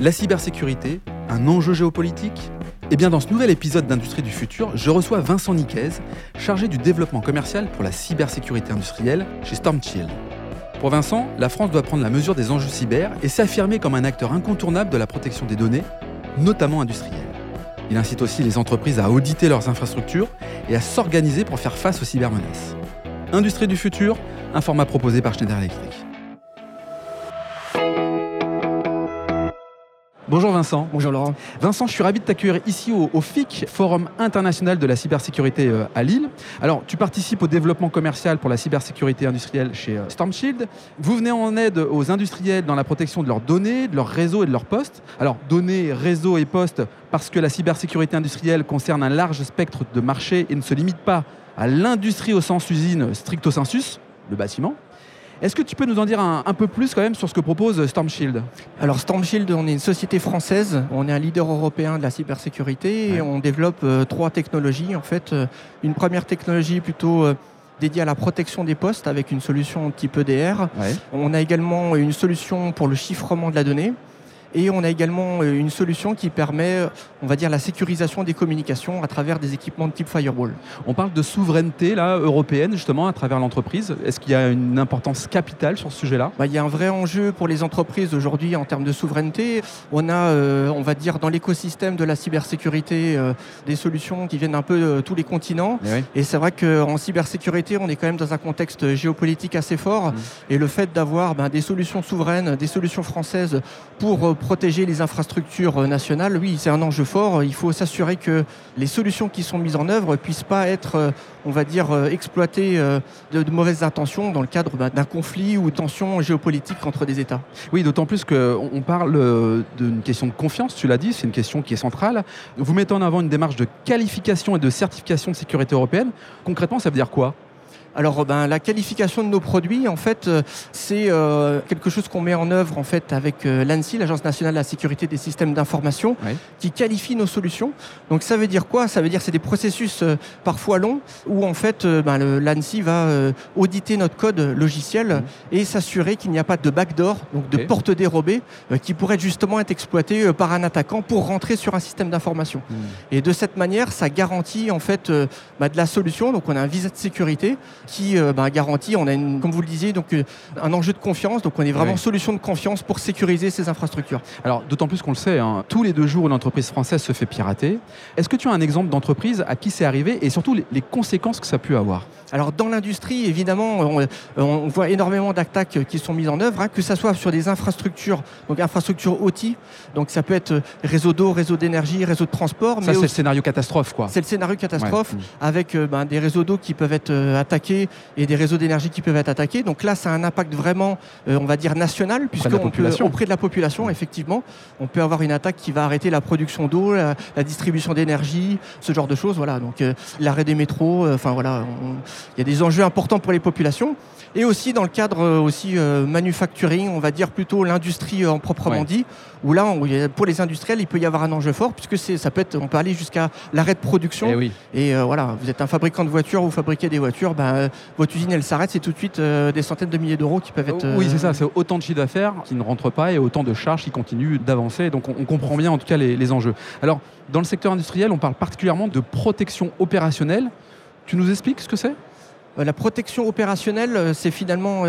La cybersécurité, un enjeu géopolitique? Eh bien, dans ce nouvel épisode d'Industrie du futur, je reçois Vincent Niquez, chargé du développement commercial pour la cybersécurité industrielle chez Stormchild. Pour Vincent, la France doit prendre la mesure des enjeux cyber et s'affirmer comme un acteur incontournable de la protection des données, notamment industrielles. Il incite aussi les entreprises à auditer leurs infrastructures et à s'organiser pour faire face aux cybermenaces. Industrie du futur, un format proposé par Schneider Electric. Bonjour Vincent. Bonjour Laurent. Vincent, je suis ravi de t'accueillir ici au, FIC, Forum international de la cybersécurité euh, à Lille. Alors, tu participes au développement commercial pour la cybersécurité industrielle chez euh, Stormshield. Vous venez en aide aux industriels dans la protection de leurs données, de leurs réseaux et de leurs postes. Alors, données, réseaux et postes, parce que la cybersécurité industrielle concerne un large spectre de marchés et ne se limite pas à l'industrie au sens usine stricto sensus, le bâtiment. Est-ce que tu peux nous en dire un, peu plus quand même sur ce que propose Stormshield? Alors Stormshield, on est une société française, on est un leader européen de la cybersécurité et on développe euh, trois technologies. En fait, euh, une première technologie plutôt euh, dédiée à la protection des postes avec une solution type EDR. On a également une solution pour le chiffrement de la donnée. Et on a également euh, une solution qui permet, on va dire, la sécurisation des communications à travers des équipements de type firewall. On parle de souveraineté là, européenne, justement, à travers l'entreprise. Est-ce qu'il y a une importance capitale sur ce sujet-là? Bah, Il y a un vrai enjeu pour les entreprises aujourd'hui en termes de souveraineté. On a, euh, on va dire, dans l'écosystème de la cybersécurité, euh, des solutions qui viennent un peu de tous les continents. Et, c'est vrai qu'en cybersécurité, on est quand même dans un contexte géopolitique assez fort. Mmh. Et le fait d'avoir ben, des solutions souveraines, des solutions françaises pour protéger les infrastructures nationales, oui, c'est un enjeu fort. Il faut s'assurer que les solutions qui sont mises en œuvre ne puissent pas être, euh, on va dire, euh, exploitées euh, de, mauvaises intentions dans le cadre bah, d'un conflit ou de tensions géopolitiques entre des États. Oui, d'autant plus qu'on parle d'une question de confiance, tu l'as dit, c'est une question qui est centrale. Vous mettez en avant une démarche de qualification et de certification de sécurité européenne. Concrètement, ça veut dire quoi? Alors, ben, la qualification de nos produits, en fait, euh, c'est euh, quelque chose qu'on met en œuvre en fait avec euh, l'ANSI, l'Agence nationale de la sécurité des systèmes d'information, qui qualifie nos solutions. Donc, ça veut dire quoi? Ça veut dire c'est des processus parfois longs où en fait, ben, l'ANSI va auditer notre code logiciel mmh. et s'assurer qu'il n'y a pas de backdoor, donc de porte dérobée, qui pourrait justement être exploité par un attaquant pour rentrer sur un système d'information. Mmh. Et de cette manière, ça garantit en fait ben, de la solution. Donc, on a un visa de sécurité qui euh, bah, garantit, on a une, comme vous le disiez, donc euh, un enjeu de confiance. Donc on est vraiment solution de confiance pour sécuriser ces infrastructures. Alors d'autant plus qu'on le sait, hein, tous les deux jours une entreprise française se fait pirater. Est-ce que tu as un exemple d'entreprise à qui c'est arrivé et surtout les, conséquences que ça a pu avoir? Alors dans l'industrie, évidemment, on, voit énormément d'attaques qui sont mises en œuvre, hein, que ce soit sur des infrastructures, donc infrastructures OT, donc ça peut être euh, réseau d'eau, réseau d'énergie, réseau de transport. Ça c'est le scénario catastrophe quoi. C'est le scénario catastrophe avec ben, des réseaux d'eau qui peuvent être attaqués et des réseaux d'énergie qui peuvent être attaqués. Donc là, ça a un impact vraiment, euh, on va dire, national, puisque auprès de la population, effectivement, on peut avoir une attaque qui va arrêter la production d'eau, la, distribution d'énergie, ce genre de choses. Voilà, donc euh, l'arrêt des métros, euh, enfin voilà, il y a des enjeux importants pour les populations. Et aussi dans le cadre aussi manufacturing, on va dire plutôt l'industrie en proprement dit, où là, pour les industriels, il peut y avoir un enjeu fort, puisque ça peut être, on peut aller jusqu'à l'arrêt de production. Eh et, voilà, vous êtes un fabricant de voitures, vous fabriquez des voitures, ben, euh, votre usine elle s'arrête, c'est tout de suite euh, des centaines de milliers d'euros qui peuvent être. Oui, c'est ça, euh, c'est autant de chiffre d'affaires qui ne rentrent pas et autant de charges qui continuent d'avancer. Donc on, comprend bien en tout cas les, les enjeux. Alors, dans le secteur industriel, on parle particulièrement de protection opérationnelle. Tu nous expliques ce que c'est? La protection opérationnelle, c'est finalement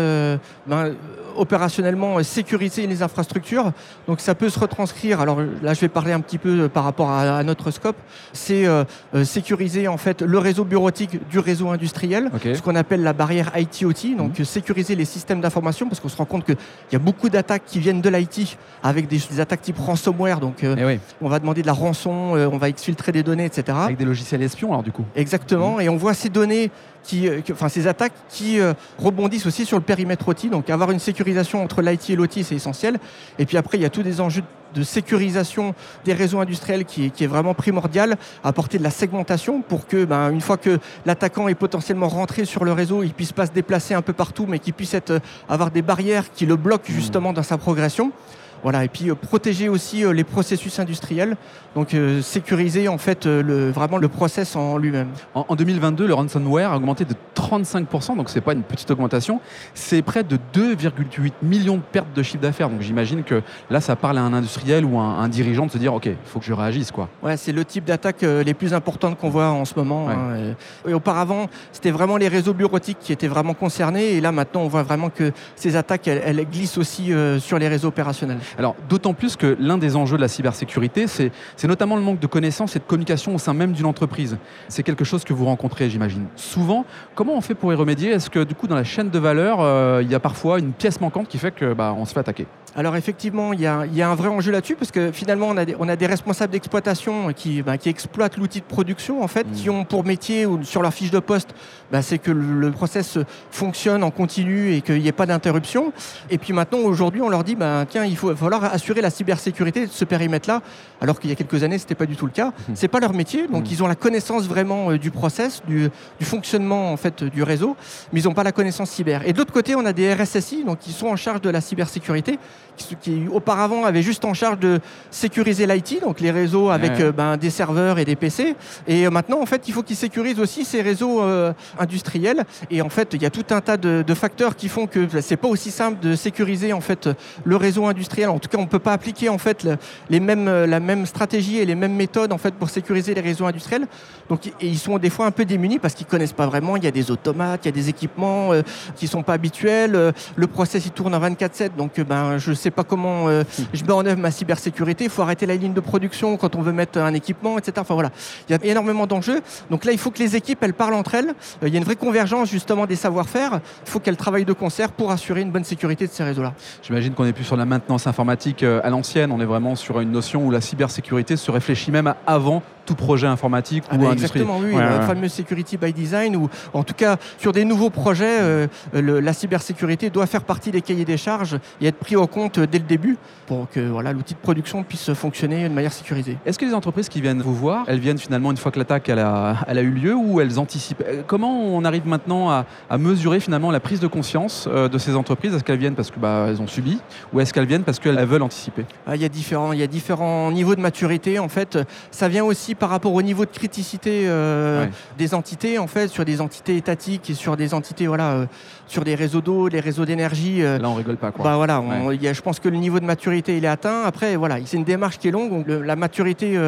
ben, opérationnellement euh, sécuriser les infrastructures. Donc ça peut se retranscrire. Alors là, je vais parler un petit peu euh, par rapport à, notre scope. C'est euh, sécuriser en fait le réseau bureautique du réseau industriel, ce qu'on appelle la barrière IT-OT. Donc mhm. sécuriser les systèmes d'information parce qu'on se rend compte qu'il y a beaucoup d'attaques qui viennent de l'IT avec des, attaques type ransomware. Donc eh on va demander de la rançon, on va exfiltrer des données, etc. Avec des logiciels espions alors du coup. Exactement. Mhm. Et on voit ces données qui, enfin ces attaques qui rebondissent aussi sur le périmètre OT. Donc avoir une sécurité entre l'IT et l'OT, c'est essentiel. Et puis après, il y a tous des enjeux de sécurisation des réseaux industriels qui, est vraiment primordial, apporter de la segmentation pour que, ben, une fois que l'attaquant est potentiellement rentré sur le réseau, il puisse pas se déplacer un peu partout, mais qu'il puisse être, avoir des barrières qui le bloquent mmh. justement dans sa progression. Voilà, et puis euh, protéger aussi les processus industriels, donc sécuriser en fait le, vraiment le process en lui-même. En, 2022, le ransomware a augmenté de 35%, donc c'est pas une petite augmentation, c'est près de 2,8 millions de pertes de chiffre d'affaires. Donc j'imagine que là, ça parle à un industriel ou un, un dirigeant de se dire, ok, il faut que je réagisse quoi. Ouais, c'est le type d'attaque les plus importantes qu'on voit en ce moment. Hein, et auparavant, c'était vraiment les réseaux bureautiques qui étaient vraiment concernés. Et là, maintenant, on voit vraiment que ces attaques, elles, glissent aussi euh, sur les réseaux opérationnels. Alors, d'autant plus que l'un des enjeux de la cybersécurité, c'est notamment le manque de connaissances et de communication au sein même d'une entreprise. C'est quelque chose que vous rencontrez, j'imagine. Souvent, comment on fait pour y remédier? Est-ce que, du coup, dans la chaîne de valeur, euh, il y a parfois une pièce manquante qui fait que bah, on se fait attaquer? Alors effectivement, il y, a, un vrai enjeu là-dessus parce que finalement, on a des, on a des responsables d'exploitation qui, bah, qui exploitent l'outil de production en fait, qui mmh. ont pour métier ou sur leur fiche de poste, bah, c'est que le, process fonctionne en continu et qu'il n'y ait pas d'interruption. Et puis maintenant, aujourd'hui, on leur dit, bah, tiens, il faut falloir assurer la cybersécurité de ce périmètre-là, alors qu'il y a quelques années, c'était pas du tout le cas. Mmh. C'est pas leur métier, donc mmh. ils ont la connaissance vraiment euh, du process, du, fonctionnement en fait du réseau, mais ils n'ont pas la connaissance cyber. Et de l'autre côté, on a des RSSI, donc qui sont en charge de la cybersécurité qui, auparavant avait juste en charge de sécuriser l'IT, donc les réseaux avec euh, ben, des serveurs et des PC. Et euh, maintenant, en fait, il faut qu'ils sécurisent aussi ces réseaux euh, industriels. Et en fait, il y a tout un tas de, facteurs qui font que ben, c'est pas aussi simple de sécuriser en fait le réseau industriel. En tout cas, on peut pas appliquer en fait les mêmes, la même stratégie et les mêmes méthodes en fait pour sécuriser les réseaux industriels. Donc, et ils sont des fois un peu démunis parce qu'ils connaissent pas vraiment. Il y a des automates, il y a des équipements qui sont pas habituels. le process il tourne en 24/7, donc ben je sais pas comment euh, je mets en œuvre ma cybersécurité. Il faut arrêter la ligne de production quand on veut mettre un équipement, etc. Enfin voilà, il y a énormément d'enjeux. Donc là, il faut que les équipes elles parlent entre elles. Euh, il y a une vraie convergence justement des savoir-faire. Il faut qu'elles travaillent de concert pour assurer une bonne sécurité de ces réseaux-là. J'imagine qu'on n'est plus sur la maintenance informatique euh, à l'ancienne. On est vraiment sur une notion où la cybersécurité se réfléchit même avant tout projet informatique ah ou bah Exactement, oui. le fameux security by design, ou en tout cas sur des nouveaux projets, euh, la cybersécurité doit faire partie des cahiers des charges et être pris en compte dès le début pour que voilà, l'outil de production puisse fonctionner de manière sécurisée. Est-ce que les entreprises qui viennent vous voir, elles viennent finalement une fois que l'attaque elle a, elle a, eu lieu ou elles anticipent euh, Comment on arrive maintenant à, mesurer finalement la prise de conscience euh, de ces entreprises? Est-ce qu'elles viennent parce qu'elles bah, ont subi ou est-ce qu'elles viennent parce qu'elles veulent anticiper? Ah, il, y a différents, il y a différents niveaux de maturité en fait. Ça vient aussi par rapport au niveau de criticité euh, des entités, en fait, sur des entités étatiques et sur des entités, voilà, euh, sur des réseaux d'eau, des réseaux d'énergie. Euh, Là, on rigole pas, quoi. Bah voilà, je pense que le niveau de maturité, il est atteint. Après, voilà, c'est une démarche qui est longue. Donc la maturité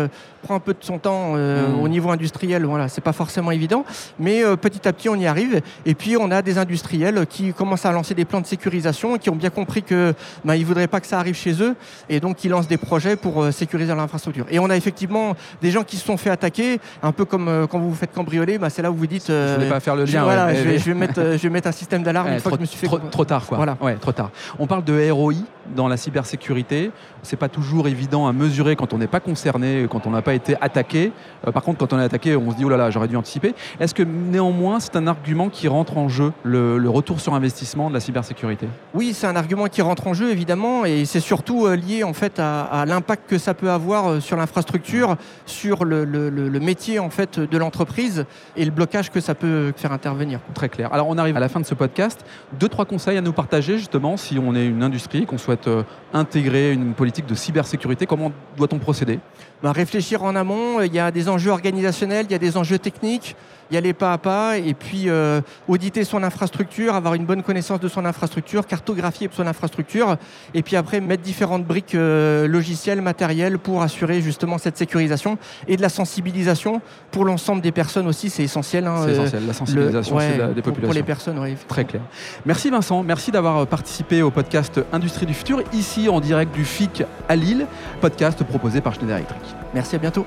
prend un peu de son temps mmh. au niveau industriel. Voilà, c'est pas forcément évident, mais petit à petit, on y arrive. Et puis, on a des industriels qui commencent à lancer des plans de sécurisation, et qui ont bien compris que, bah, ils voudraient pas que ça arrive chez eux, et donc ils lancent des projets pour sécuriser l'infrastructure. Et on a effectivement des gens qui se sont fait attaquer, un peu comme euh, quand vous vous faites cambrioler, bah, c'est là où vous dites. je ne vais pas faire le lien. Je, je, vais, mettre, je vais mettre un système d'alarme une fois que je me suis fait. Trop, trop tard, quoi. Voilà. Ouais, trop tard. On parle de ROI dans la cybersécurité. C'est pas toujours évident à mesurer quand on n'est pas concerné, quand on n'a pas été attaqué. Euh, par contre, quand on est attaqué, on se dit oh là là, j'aurais dû anticiper. Est-ce que néanmoins, c'est un argument qui rentre en jeu, le, retour sur investissement de la cybersécurité? Oui, c'est un argument qui rentre en jeu évidemment, et c'est surtout euh, lié en fait à, l'impact que ça peut avoir sur l'infrastructure, sur le, le, métier en fait de l'entreprise et le blocage que ça peut faire intervenir. Très clair. Alors on arrive à la fin de ce podcast. Deux trois conseils à nous partager justement si on est une industrie qu'on souhaite euh, intégrer une politique de cybersécurité. Comment doit-on procéder? Bah, Réfléchir en amont. Il y a des enjeux organisationnels, il y a des enjeux techniques y aller pas à pas et puis euh, auditer son infrastructure, avoir une bonne connaissance de son infrastructure, cartographier son infrastructure et puis après mettre différentes briques euh, logicielles, matérielles pour assurer justement cette sécurisation et de la sensibilisation pour l'ensemble des personnes aussi, c'est essentiel. Hein, c'est essentiel, la sensibilisation des populations. Pour les personnes, oui. Très clair. Merci Vincent, merci d'avoir participé au podcast Industrie du futur, ici en direct du FIC à Lille, podcast proposé par Schneider Electric. Merci, à bientôt.